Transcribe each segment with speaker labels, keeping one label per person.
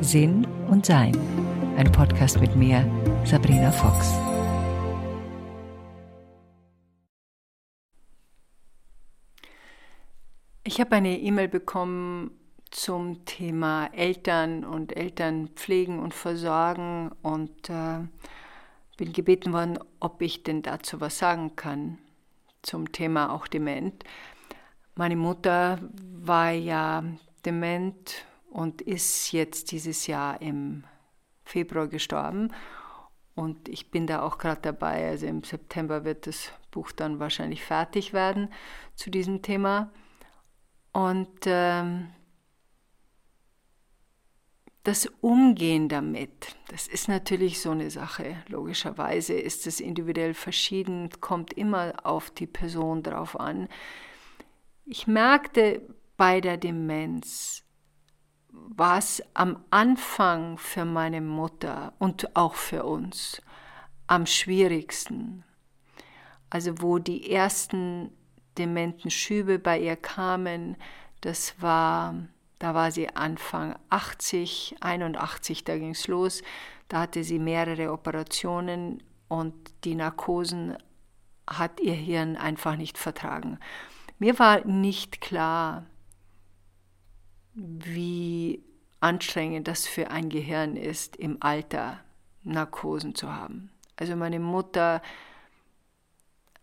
Speaker 1: Sinn und Sein. Ein Podcast mit mir, Sabrina Fox.
Speaker 2: Ich habe eine E-Mail bekommen zum Thema Eltern und Eltern pflegen und versorgen und äh, bin gebeten worden, ob ich denn dazu was sagen kann zum Thema auch dement. Meine Mutter war ja dement und ist jetzt dieses Jahr im Februar gestorben. Und ich bin da auch gerade dabei, also im September wird das Buch dann wahrscheinlich fertig werden zu diesem Thema. Und ähm, das Umgehen damit, das ist natürlich so eine Sache. Logischerweise ist es individuell verschieden, kommt immer auf die Person drauf an. Ich merkte bei der Demenz, war es am Anfang für meine Mutter und auch für uns am schwierigsten. Also wo die ersten dementen Schübe bei ihr kamen, das war, da war sie Anfang 80, 81, da ging es los. Da hatte sie mehrere Operationen und die Narkosen hat ihr Hirn einfach nicht vertragen. Mir war nicht klar, wie anstrengend das für ein Gehirn ist, im Alter Narkosen zu haben. Also meine Mutter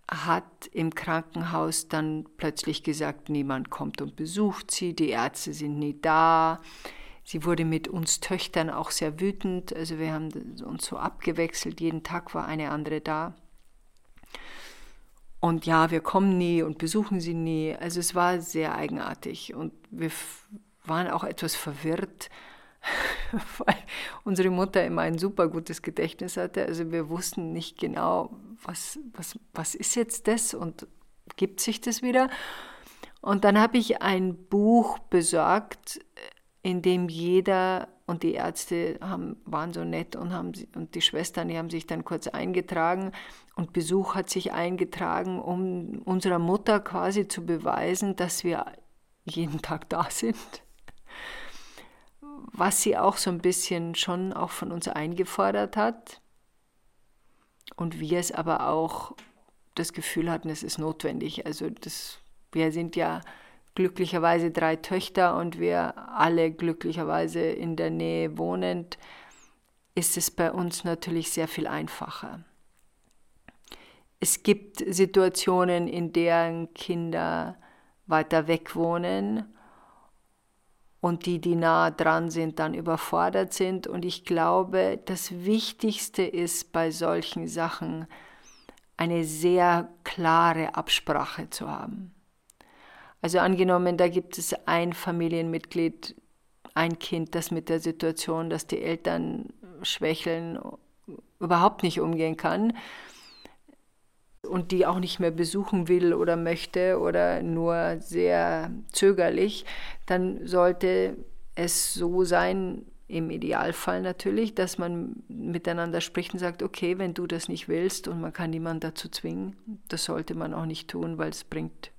Speaker 2: hat im Krankenhaus dann plötzlich gesagt, niemand kommt und besucht sie, die Ärzte sind nie da. Sie wurde mit uns Töchtern auch sehr wütend, also wir haben uns so abgewechselt, jeden Tag war eine andere da. Und ja, wir kommen nie und besuchen sie nie. Also es war sehr eigenartig und wir waren auch etwas verwirrt, weil unsere Mutter immer ein super gutes Gedächtnis hatte. Also wir wussten nicht genau, was, was, was ist jetzt das und gibt sich das wieder. Und dann habe ich ein Buch besorgt, in dem jeder und die Ärzte haben, waren so nett und, haben, und die Schwestern, die haben sich dann kurz eingetragen. Und Besuch hat sich eingetragen, um unserer Mutter quasi zu beweisen, dass wir jeden Tag da sind. Was sie auch so ein bisschen schon auch von uns eingefordert hat. Und wir es aber auch das Gefühl hatten, es ist notwendig. Also das, wir sind ja glücklicherweise drei Töchter und wir alle glücklicherweise in der Nähe wohnend, ist es bei uns natürlich sehr viel einfacher. Es gibt Situationen, in deren Kinder weiter weg wohnen und die, die nah dran sind, dann überfordert sind. Und ich glaube, das Wichtigste ist bei solchen Sachen, eine sehr klare Absprache zu haben. Also angenommen, da gibt es ein Familienmitglied, ein Kind, das mit der Situation, dass die Eltern schwächeln, überhaupt nicht umgehen kann und die auch nicht mehr besuchen will oder möchte oder nur sehr zögerlich, dann sollte es so sein, im Idealfall natürlich, dass man miteinander spricht und sagt, okay, wenn du das nicht willst und man kann niemanden dazu zwingen, das sollte man auch nicht tun, weil es bringt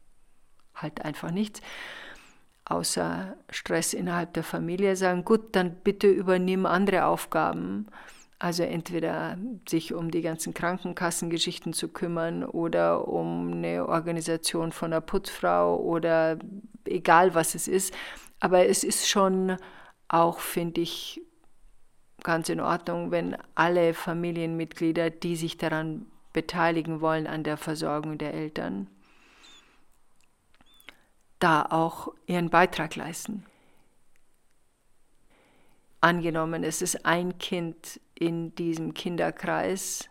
Speaker 2: halt einfach nichts, außer Stress innerhalb der Familie, sagen, gut, dann bitte übernimm andere Aufgaben also entweder sich um die ganzen Krankenkassengeschichten zu kümmern oder um eine Organisation von einer Putzfrau oder egal was es ist. Aber es ist schon auch, finde ich, ganz in Ordnung, wenn alle Familienmitglieder, die sich daran beteiligen wollen, an der Versorgung der Eltern, da auch ihren Beitrag leisten. Angenommen, es ist ein Kind in diesem Kinderkreis,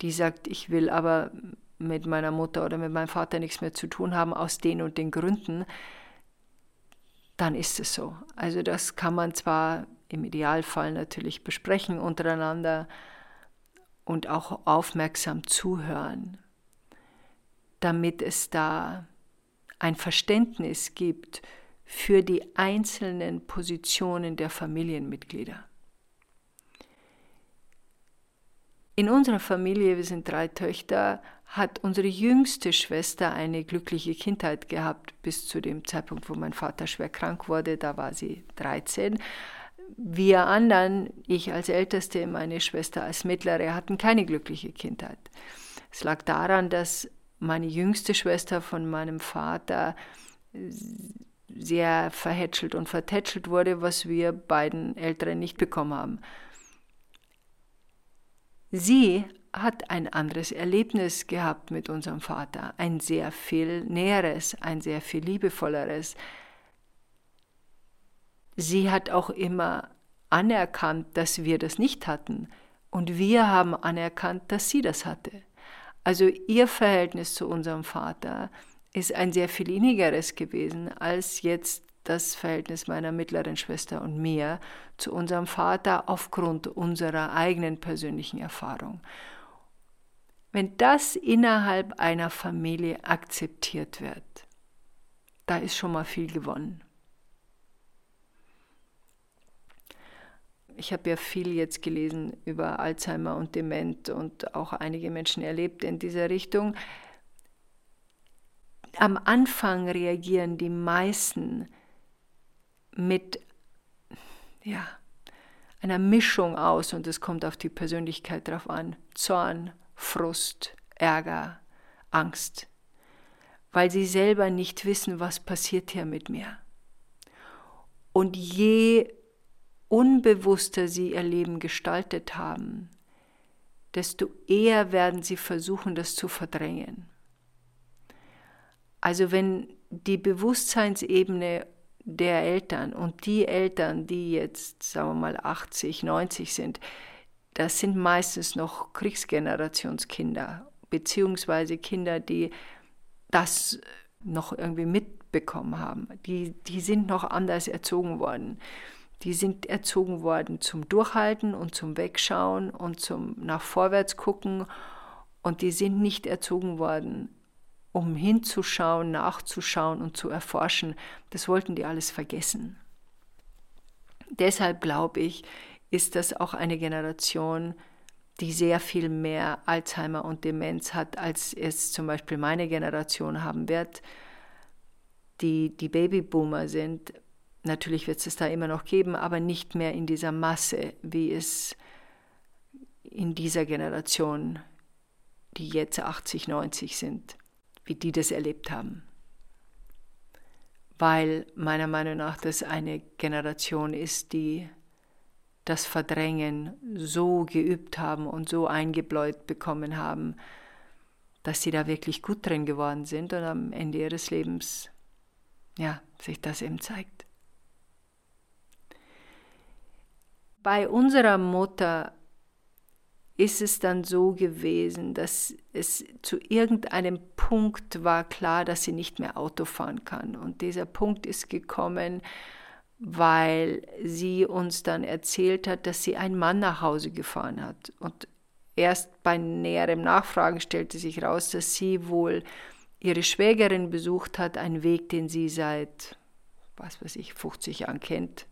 Speaker 2: die sagt, ich will aber mit meiner Mutter oder mit meinem Vater nichts mehr zu tun haben aus den und den Gründen, dann ist es so. Also das kann man zwar im Idealfall natürlich besprechen untereinander und auch aufmerksam zuhören, damit es da ein Verständnis gibt für die einzelnen Positionen der Familienmitglieder. In unserer Familie, wir sind drei Töchter, hat unsere jüngste Schwester eine glückliche Kindheit gehabt bis zu dem Zeitpunkt, wo mein Vater schwer krank wurde. Da war sie 13. Wir anderen, ich als Älteste, meine Schwester als Mittlere, hatten keine glückliche Kindheit. Es lag daran, dass meine jüngste Schwester von meinem Vater sehr verhätschelt und vertätschelt wurde, was wir beiden Älteren nicht bekommen haben. Sie hat ein anderes Erlebnis gehabt mit unserem Vater, ein sehr viel näheres, ein sehr viel liebevolleres. Sie hat auch immer anerkannt, dass wir das nicht hatten und wir haben anerkannt, dass sie das hatte. Also ihr Verhältnis zu unserem Vater ist ein sehr viel innigeres gewesen als jetzt das Verhältnis meiner mittleren Schwester und mir zu unserem Vater aufgrund unserer eigenen persönlichen Erfahrung. Wenn das innerhalb einer Familie akzeptiert wird, da ist schon mal viel gewonnen. Ich habe ja viel jetzt gelesen über Alzheimer und Dement und auch einige Menschen erlebt in dieser Richtung. Am Anfang reagieren die meisten mit ja, einer Mischung aus und es kommt auf die Persönlichkeit drauf an. Zorn, Frust, Ärger, Angst, weil sie selber nicht wissen, was passiert hier mit mir. Und je unbewusster sie ihr Leben gestaltet haben, desto eher werden sie versuchen, das zu verdrängen. Also wenn die Bewusstseinsebene der Eltern und die Eltern, die jetzt, sagen wir mal, 80, 90 sind, das sind meistens noch Kriegsgenerationskinder, beziehungsweise Kinder, die das noch irgendwie mitbekommen haben. Die, die sind noch anders erzogen worden. Die sind erzogen worden zum Durchhalten und zum Wegschauen und zum nach vorwärts gucken. Und die sind nicht erzogen worden, um hinzuschauen, nachzuschauen und zu erforschen. Das wollten die alles vergessen. Deshalb glaube ich, ist das auch eine Generation, die sehr viel mehr Alzheimer und Demenz hat, als es zum Beispiel meine Generation haben wird, die die Babyboomer sind. Natürlich wird es da immer noch geben, aber nicht mehr in dieser Masse, wie es in dieser Generation, die jetzt 80, 90 sind, wie die das erlebt haben. Weil meiner Meinung nach das eine Generation ist, die das Verdrängen so geübt haben und so eingebläut bekommen haben, dass sie da wirklich gut drin geworden sind und am Ende ihres Lebens, ja, sich das eben zeigt. Bei unserer Mutter ist es dann so gewesen, dass es zu irgendeinem Punkt war klar, dass sie nicht mehr Auto fahren kann. Und dieser Punkt ist gekommen, weil sie uns dann erzählt hat, dass sie einen Mann nach Hause gefahren hat. Und erst bei näherem Nachfragen stellte sich heraus, dass sie wohl ihre Schwägerin besucht hat, einen Weg, den sie seit, was weiß ich, 50 Jahren kennt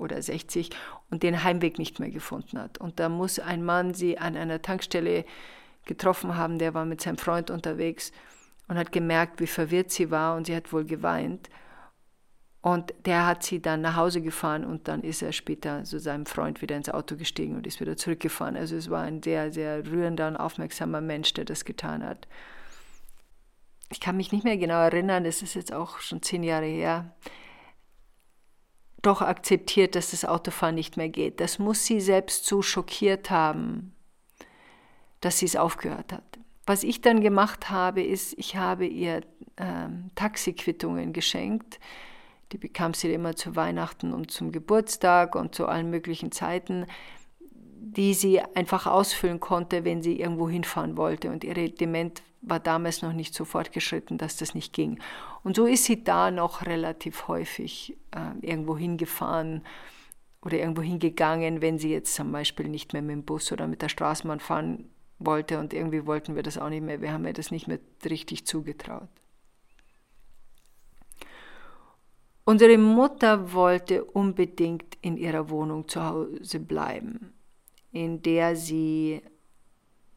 Speaker 2: oder 60 und den Heimweg nicht mehr gefunden hat. Und da muss ein Mann sie an einer Tankstelle getroffen haben, der war mit seinem Freund unterwegs und hat gemerkt, wie verwirrt sie war und sie hat wohl geweint. Und der hat sie dann nach Hause gefahren und dann ist er später zu seinem Freund wieder ins Auto gestiegen und ist wieder zurückgefahren. Also es war ein sehr, sehr rührender und aufmerksamer Mensch, der das getan hat. Ich kann mich nicht mehr genau erinnern, das ist jetzt auch schon zehn Jahre her. Doch akzeptiert, dass das Autofahren nicht mehr geht. Das muss sie selbst so schockiert haben, dass sie es aufgehört hat. Was ich dann gemacht habe, ist, ich habe ihr äh, Taxiquittungen geschenkt die bekam sie immer zu Weihnachten und zum Geburtstag und zu allen möglichen Zeiten, die sie einfach ausfüllen konnte, wenn sie irgendwo hinfahren wollte. Und ihre Dement war damals noch nicht so fortgeschritten, dass das nicht ging. Und so ist sie da noch relativ häufig äh, irgendwo hingefahren oder irgendwo hingegangen, wenn sie jetzt zum Beispiel nicht mehr mit dem Bus oder mit der Straßenbahn fahren wollte. Und irgendwie wollten wir das auch nicht mehr. Wir haben ihr das nicht mehr richtig zugetraut. Unsere Mutter wollte unbedingt in ihrer Wohnung zu Hause bleiben, in der sie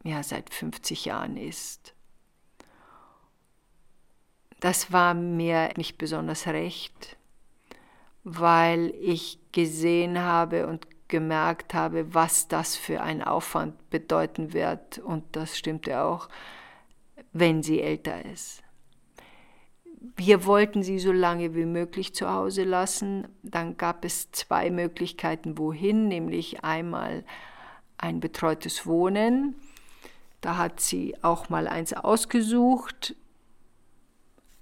Speaker 2: ja seit 50 Jahren ist. Das war mir nicht besonders recht, weil ich gesehen habe und gemerkt habe, was das für ein Aufwand bedeuten wird. Und das stimmte auch, wenn sie älter ist. Wir wollten sie so lange wie möglich zu Hause lassen. Dann gab es zwei Möglichkeiten, wohin, nämlich einmal ein betreutes Wohnen. Da hat sie auch mal eins ausgesucht,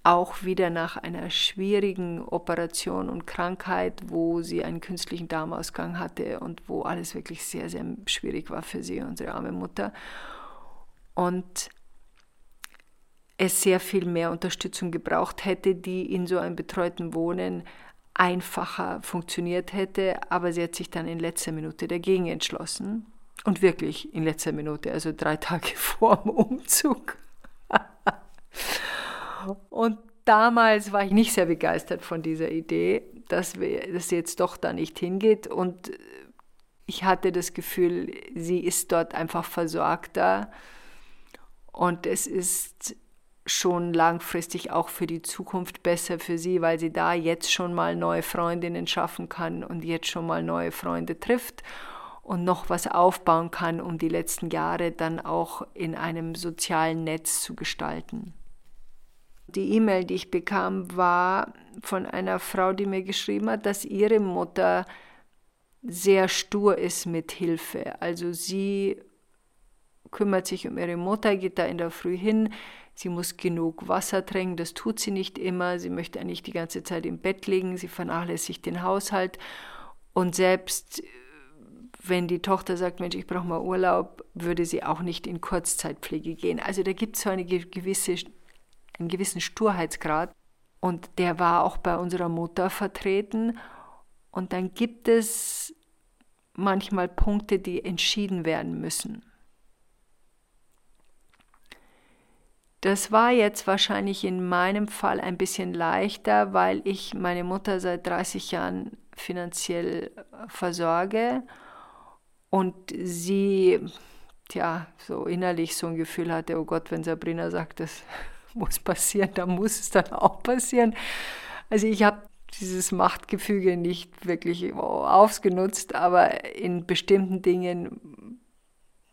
Speaker 2: auch wieder nach einer schwierigen Operation und Krankheit, wo sie einen künstlichen Darmausgang hatte und wo alles wirklich sehr, sehr schwierig war für sie, unsere arme Mutter. Und es sehr viel mehr Unterstützung gebraucht hätte, die in so einem betreuten Wohnen einfacher funktioniert hätte, aber sie hat sich dann in letzter Minute dagegen entschlossen. Und wirklich in letzter Minute, also drei Tage vor dem Umzug. Und damals war ich nicht sehr begeistert von dieser Idee, dass das jetzt doch da nicht hingeht. Und ich hatte das Gefühl, sie ist dort einfach versorgter. Und es ist schon langfristig auch für die Zukunft besser für sie, weil sie da jetzt schon mal neue Freundinnen schaffen kann und jetzt schon mal neue Freunde trifft und noch was aufbauen kann, um die letzten Jahre dann auch in einem sozialen Netz zu gestalten. Die E-Mail, die ich bekam, war von einer Frau, die mir geschrieben hat, dass ihre Mutter sehr stur ist mit Hilfe. Also sie kümmert sich um ihre Mutter, geht da in der Früh hin, sie muss genug Wasser trinken, das tut sie nicht immer, sie möchte eigentlich die ganze Zeit im Bett liegen, sie vernachlässigt den Haushalt und selbst wenn die Tochter sagt, Mensch, ich brauche mal Urlaub, würde sie auch nicht in Kurzzeitpflege gehen. Also da gibt es so eine gewisse einen gewissen Sturheitsgrad und der war auch bei unserer Mutter vertreten. Und dann gibt es manchmal Punkte, die entschieden werden müssen. Das war jetzt wahrscheinlich in meinem Fall ein bisschen leichter, weil ich meine Mutter seit 30 Jahren finanziell versorge und sie, ja, so innerlich so ein Gefühl hatte, oh Gott, wenn Sabrina sagt, das muss passieren, da muss es dann auch passieren. Also ich habe dieses Machtgefüge nicht wirklich ausgenutzt, aber in bestimmten Dingen,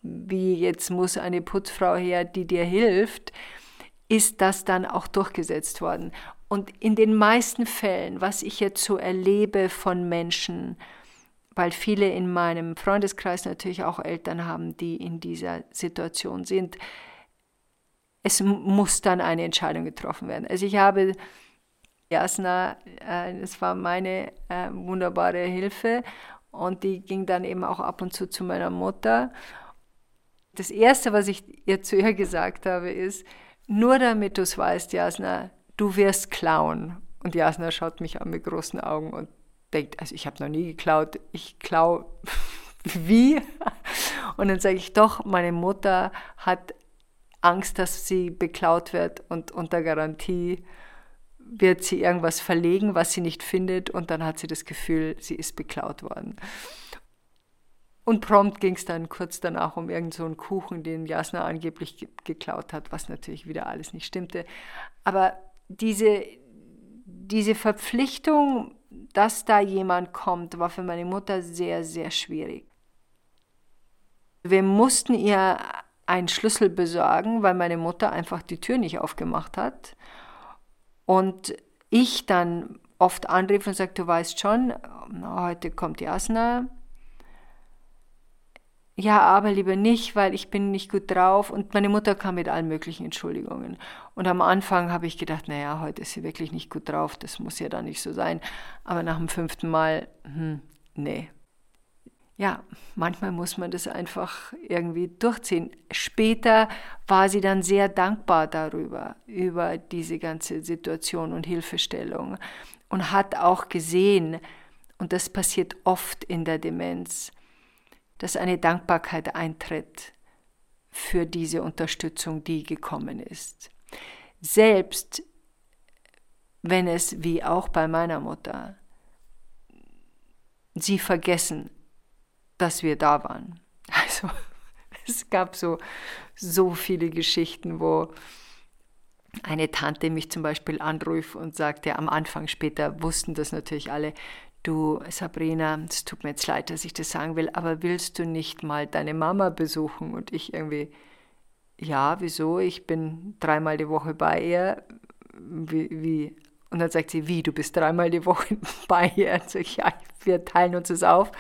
Speaker 2: wie jetzt muss eine Putzfrau her, die dir hilft, ist das dann auch durchgesetzt worden. Und in den meisten Fällen, was ich jetzt so erlebe von Menschen, weil viele in meinem Freundeskreis natürlich auch Eltern haben, die in dieser Situation sind, es muss dann eine Entscheidung getroffen werden. Also ich habe Jasna, äh, das war meine äh, wunderbare Hilfe und die ging dann eben auch ab und zu zu meiner Mutter. Das Erste, was ich ihr zu ihr gesagt habe, ist, nur damit du es weißt, Jasna, du wirst klauen. Und Jasna schaut mich an mit großen Augen und denkt, also ich habe noch nie geklaut, ich klaue wie? Und dann sage ich, doch, meine Mutter hat Angst, dass sie beklaut wird und unter Garantie wird sie irgendwas verlegen, was sie nicht findet und dann hat sie das Gefühl, sie ist beklaut worden. Und prompt ging es dann kurz danach um irgendeinen so Kuchen, den Jasna angeblich geklaut hat, was natürlich wieder alles nicht stimmte. Aber diese, diese Verpflichtung, dass da jemand kommt, war für meine Mutter sehr, sehr schwierig. Wir mussten ihr einen Schlüssel besorgen, weil meine Mutter einfach die Tür nicht aufgemacht hat. Und ich dann oft anrief und sagte, du weißt schon, heute kommt Jasna. Ja, aber lieber nicht, weil ich bin nicht gut drauf. Und meine Mutter kam mit allen möglichen Entschuldigungen. Und am Anfang habe ich gedacht, naja, heute ist sie wirklich nicht gut drauf, das muss ja dann nicht so sein. Aber nach dem fünften Mal, hm, nee, ja, manchmal muss man das einfach irgendwie durchziehen. Später war sie dann sehr dankbar darüber, über diese ganze Situation und Hilfestellung und hat auch gesehen, und das passiert oft in der Demenz, dass eine Dankbarkeit eintritt für diese Unterstützung, die gekommen ist. Selbst wenn es, wie auch bei meiner Mutter, sie vergessen, dass wir da waren. Also es gab so, so viele Geschichten, wo eine Tante mich zum Beispiel anruft und sagte, am Anfang später wussten das natürlich alle, du Sabrina, es tut mir jetzt leid, dass ich das sagen will, aber willst du nicht mal deine Mama besuchen? Und ich irgendwie, ja, wieso? Ich bin dreimal die Woche bei ihr. Wie, wie? Und dann sagt sie, wie, du bist dreimal die Woche bei ihr? Also ich, ja, wir teilen uns das auf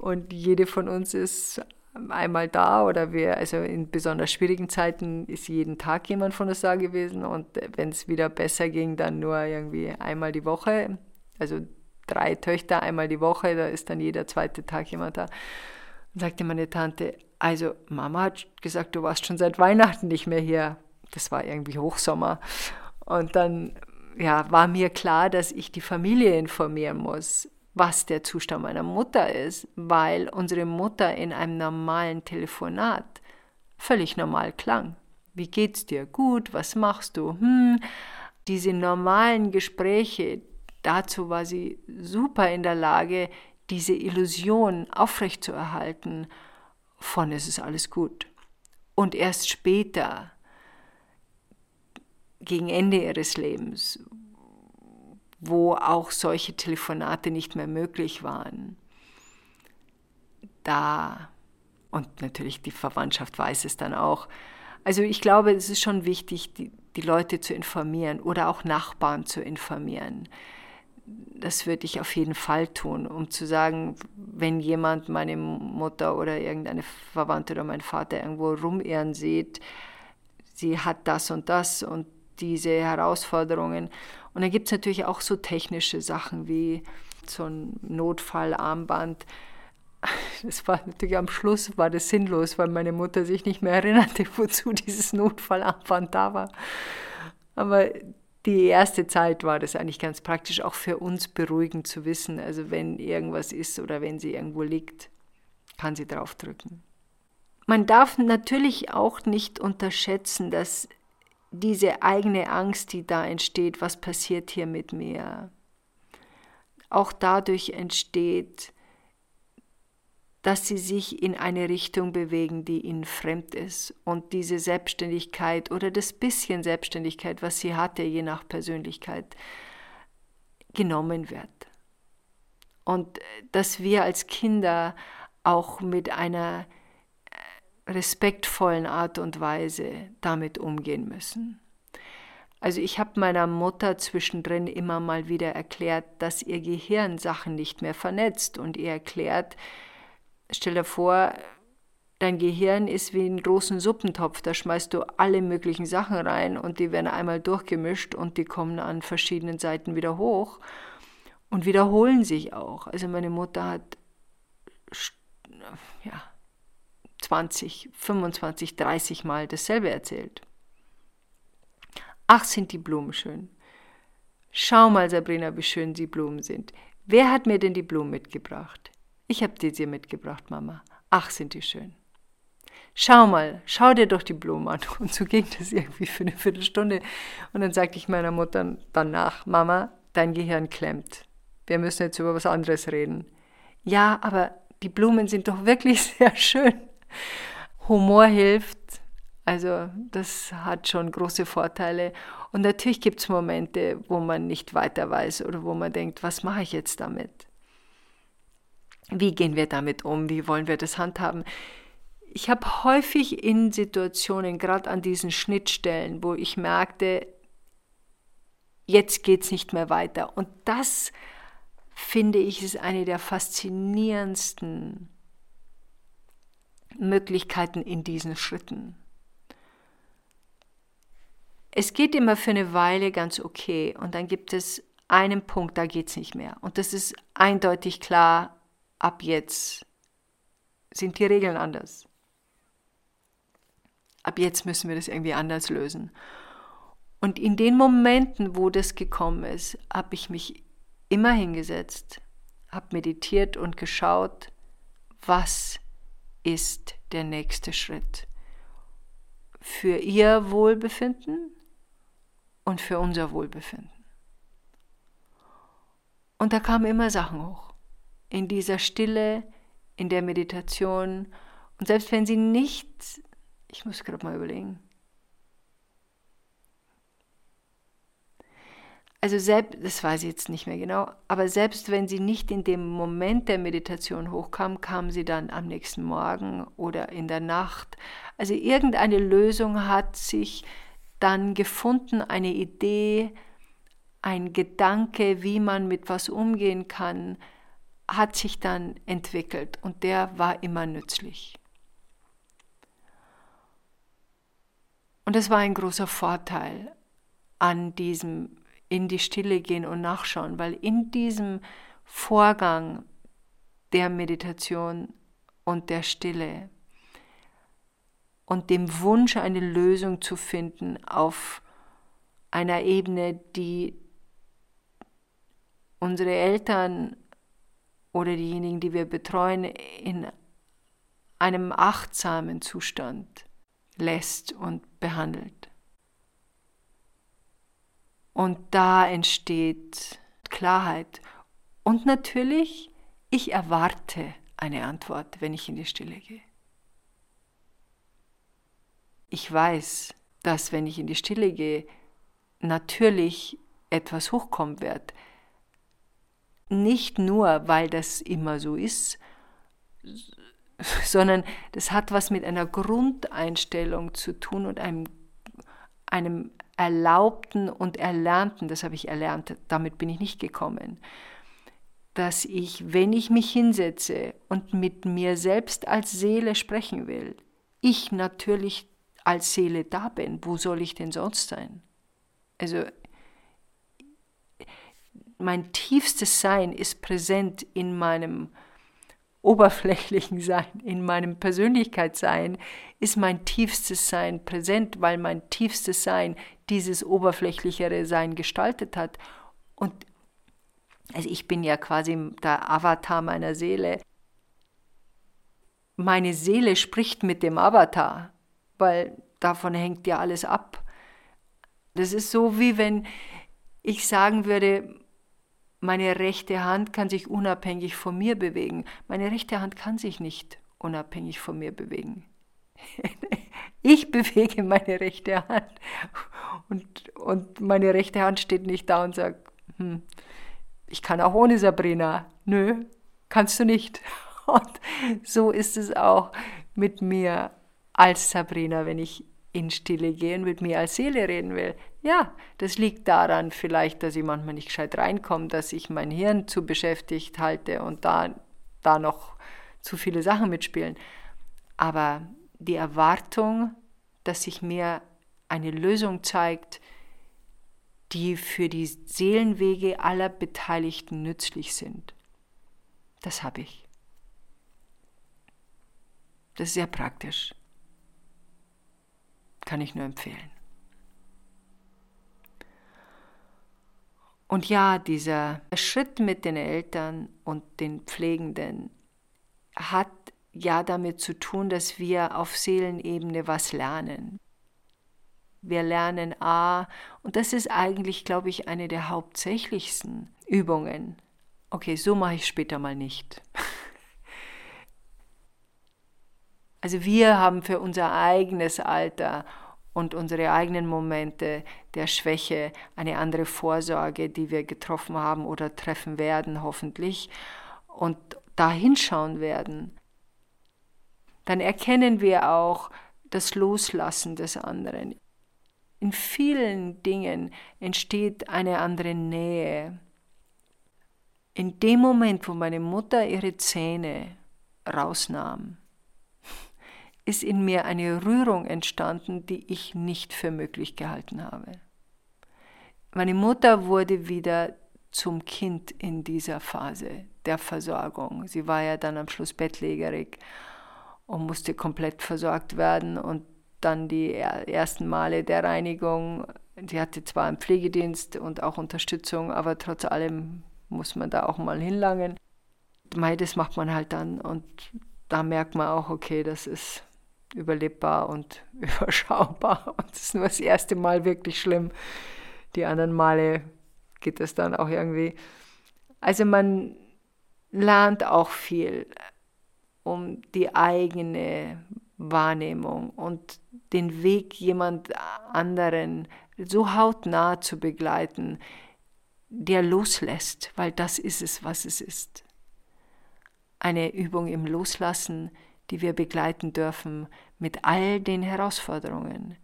Speaker 2: und jede von uns ist einmal da oder wir, also in besonders schwierigen Zeiten ist jeden Tag jemand von uns da gewesen und wenn es wieder besser ging, dann nur irgendwie einmal die Woche. Also drei Töchter einmal die Woche, da ist dann jeder zweite Tag jemand da. Und sagte meine Tante, also Mama hat gesagt, du warst schon seit Weihnachten nicht mehr hier. Das war irgendwie Hochsommer. Und dann ja, war mir klar, dass ich die Familie informieren muss, was der Zustand meiner Mutter ist, weil unsere Mutter in einem normalen Telefonat völlig normal klang. Wie geht's dir? Gut, was machst du? Hm, diese normalen Gespräche, dazu war sie super in der Lage, diese Illusion aufrechtzuerhalten von es ist alles gut. Und erst später, gegen Ende ihres Lebens, wo auch solche Telefonate nicht mehr möglich waren, da, und natürlich die Verwandtschaft weiß es dann auch, also ich glaube, es ist schon wichtig, die, die Leute zu informieren oder auch Nachbarn zu informieren das würde ich auf jeden Fall tun, um zu sagen, wenn jemand meine Mutter oder irgendeine Verwandte oder mein Vater irgendwo rumirren sieht, sie hat das und das und diese Herausforderungen. Und dann gibt es natürlich auch so technische Sachen wie so ein Notfallarmband. Das war natürlich am Schluss war das sinnlos, weil meine Mutter sich nicht mehr erinnerte, wozu dieses Notfallarmband da war. Aber die erste Zeit war das eigentlich ganz praktisch, auch für uns beruhigend zu wissen. Also wenn irgendwas ist oder wenn sie irgendwo liegt, kann sie draufdrücken. Man darf natürlich auch nicht unterschätzen, dass diese eigene Angst, die da entsteht, was passiert hier mit mir, auch dadurch entsteht, dass sie sich in eine Richtung bewegen, die ihnen fremd ist. Und diese Selbstständigkeit oder das bisschen Selbstständigkeit, was sie hatte, je nach Persönlichkeit, genommen wird. Und dass wir als Kinder auch mit einer äh, respektvollen Art und Weise damit umgehen müssen. Also ich habe meiner Mutter zwischendrin immer mal wieder erklärt, dass ihr Gehirn Sachen nicht mehr vernetzt und ihr erklärt, Stell dir vor, dein Gehirn ist wie ein großen Suppentopf, da schmeißt du alle möglichen Sachen rein und die werden einmal durchgemischt und die kommen an verschiedenen Seiten wieder hoch und wiederholen sich auch. Also meine Mutter hat ja, 20, 25, 30 Mal dasselbe erzählt. Ach, sind die Blumen schön. Schau mal, Sabrina, wie schön die Blumen sind. Wer hat mir denn die Blumen mitgebracht? Ich habe dir sie mitgebracht, Mama. Ach, sind die schön. Schau mal, schau dir doch die Blumen an. Und so ging das irgendwie für eine Viertelstunde. Und dann sagte ich meiner Mutter danach, Mama, dein Gehirn klemmt. Wir müssen jetzt über was anderes reden. Ja, aber die Blumen sind doch wirklich sehr schön. Humor hilft. Also das hat schon große Vorteile. Und natürlich gibt es Momente, wo man nicht weiter weiß oder wo man denkt, was mache ich jetzt damit? Wie gehen wir damit um? Wie wollen wir das handhaben? Ich habe häufig in Situationen, gerade an diesen Schnittstellen, wo ich merkte, jetzt geht es nicht mehr weiter. Und das, finde ich, ist eine der faszinierendsten Möglichkeiten in diesen Schritten. Es geht immer für eine Weile ganz okay und dann gibt es einen Punkt, da geht es nicht mehr. Und das ist eindeutig klar, ab jetzt sind die Regeln anders. Ab jetzt müssen wir das irgendwie anders lösen. Und in den Momenten, wo das gekommen ist, habe ich mich immer hingesetzt, habe meditiert und geschaut, was ist der nächste Schritt für ihr Wohlbefinden und für unser Wohlbefinden. Und da kamen immer Sachen hoch in dieser Stille, in der Meditation. Und selbst wenn sie nicht, ich muss gerade mal überlegen, also selbst, das weiß ich jetzt nicht mehr genau, aber selbst wenn sie nicht in dem Moment der Meditation hochkam, kam sie dann am nächsten Morgen oder in der Nacht. Also irgendeine Lösung hat sich dann gefunden, eine Idee, ein Gedanke, wie man mit was umgehen kann, hat sich dann entwickelt und der war immer nützlich. Und das war ein großer Vorteil an diesem in die Stille gehen und nachschauen, weil in diesem Vorgang der Meditation und der Stille und dem Wunsch, eine Lösung zu finden auf einer Ebene, die unsere Eltern oder diejenigen, die wir betreuen, in einem achtsamen Zustand lässt und behandelt. Und da entsteht Klarheit. Und natürlich, ich erwarte eine Antwort, wenn ich in die Stille gehe. Ich weiß, dass wenn ich in die Stille gehe, natürlich etwas hochkommen wird. Nicht nur, weil das immer so ist, sondern das hat was mit einer Grundeinstellung zu tun und einem, einem Erlaubten und Erlernten, das habe ich erlernt, damit bin ich nicht gekommen, dass ich, wenn ich mich hinsetze und mit mir selbst als Seele sprechen will, ich natürlich als Seele da bin. Wo soll ich denn sonst sein? Also mein tiefstes Sein ist präsent in meinem oberflächlichen Sein, in meinem Persönlichkeitssein, ist mein tiefstes Sein präsent, weil mein tiefstes Sein dieses oberflächlichere Sein gestaltet hat. Und also ich bin ja quasi der Avatar meiner Seele. Meine Seele spricht mit dem Avatar, weil davon hängt ja alles ab. Das ist so, wie wenn ich sagen würde, meine rechte Hand kann sich unabhängig von mir bewegen. Meine rechte Hand kann sich nicht unabhängig von mir bewegen. Ich bewege meine rechte Hand und, und meine rechte Hand steht nicht da und sagt, hm, ich kann auch ohne Sabrina. Nö, kannst du nicht. Und so ist es auch mit mir als Sabrina, wenn ich in Stille gehe und mit mir als Seele reden will. Ja, das liegt daran vielleicht, dass ich manchmal nicht gescheit reinkomme, dass ich mein Hirn zu beschäftigt halte und da, da noch zu viele Sachen mitspielen. Aber die Erwartung, dass sich mir eine Lösung zeigt, die für die Seelenwege aller Beteiligten nützlich sind. Das habe ich. Das ist sehr praktisch. Kann ich nur empfehlen. Und ja, dieser Schritt mit den Eltern und den Pflegenden hat ja damit zu tun, dass wir auf Seelenebene was lernen. Wir lernen A, und das ist eigentlich, glaube ich, eine der hauptsächlichsten Übungen. Okay, so mache ich später mal nicht. Also wir haben für unser eigenes Alter und unsere eigenen Momente der Schwäche eine andere Vorsorge, die wir getroffen haben oder treffen werden, hoffentlich, und da hinschauen werden dann erkennen wir auch das Loslassen des anderen. In vielen Dingen entsteht eine andere Nähe. In dem Moment, wo meine Mutter ihre Zähne rausnahm, ist in mir eine Rührung entstanden, die ich nicht für möglich gehalten habe. Meine Mutter wurde wieder zum Kind in dieser Phase der Versorgung. Sie war ja dann am Schluss bettlägerig und musste komplett versorgt werden. Und dann die ersten Male der Reinigung. Sie hatte zwar einen Pflegedienst und auch Unterstützung, aber trotz allem muss man da auch mal hinlangen. Das macht man halt dann und da merkt man auch, okay, das ist überlebbar und überschaubar und das ist nur das erste Mal wirklich schlimm. Die anderen Male geht es dann auch irgendwie. Also man lernt auch viel um die eigene Wahrnehmung und den Weg jemand anderen so hautnah zu begleiten, der loslässt, weil das ist es, was es ist. Eine Übung im Loslassen, die wir begleiten dürfen mit all den Herausforderungen,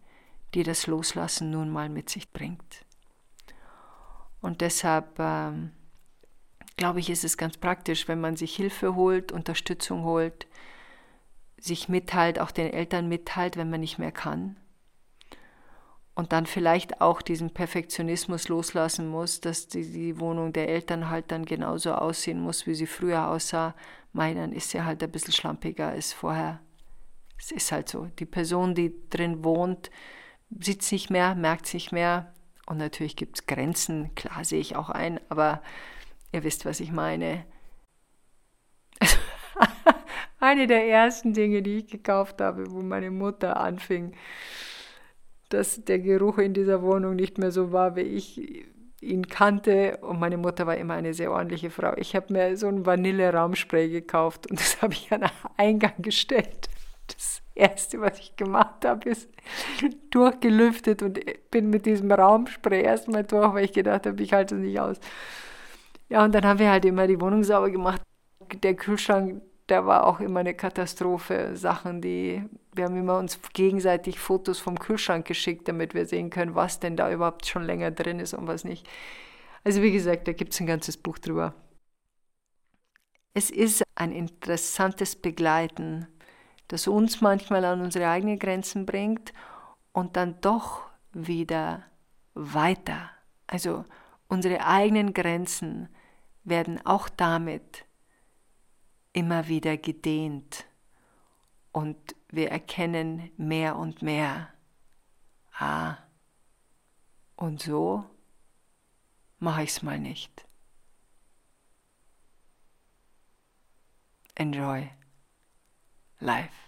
Speaker 2: die das Loslassen nun mal mit sich bringt. Und deshalb ähm, glaube ich, ist es ganz praktisch, wenn man sich Hilfe holt, Unterstützung holt, sich mitteilt, auch den Eltern mitteilt, wenn man nicht mehr kann. Und dann vielleicht auch diesen Perfektionismus loslassen muss, dass die, die Wohnung der Eltern halt dann genauso aussehen muss, wie sie früher aussah. Meinen ist sie halt ein bisschen schlampiger als vorher. Es ist halt so. Die Person, die drin wohnt, sieht es nicht mehr, merkt es nicht mehr. Und natürlich gibt es Grenzen, klar sehe ich auch ein, aber ihr wisst, was ich meine. Eine der ersten Dinge, die ich gekauft habe, wo meine Mutter anfing, dass der Geruch in dieser Wohnung nicht mehr so war, wie ich ihn kannte. Und meine Mutter war immer eine sehr ordentliche Frau. Ich habe mir so ein Vanille-Raumspray gekauft und das habe ich an den Eingang gestellt. Das Erste, was ich gemacht habe, ist durchgelüftet und bin mit diesem Raumspray erstmal durch, weil ich gedacht habe, ich halte es nicht aus. Ja, und dann haben wir halt immer die Wohnung sauber gemacht. Der Kühlschrank, der war auch immer eine Katastrophe. Sachen, die, wir haben immer uns gegenseitig Fotos vom Kühlschrank geschickt, damit wir sehen können, was denn da überhaupt schon länger drin ist und was nicht. Also wie gesagt, da gibt es ein ganzes Buch drüber. Es ist ein interessantes Begleiten, das uns manchmal an unsere eigenen Grenzen bringt und dann doch wieder weiter. Also unsere eigenen Grenzen werden auch damit immer wieder gedehnt und wir erkennen mehr und mehr, ah, und so mache ich es mal nicht. Enjoy life.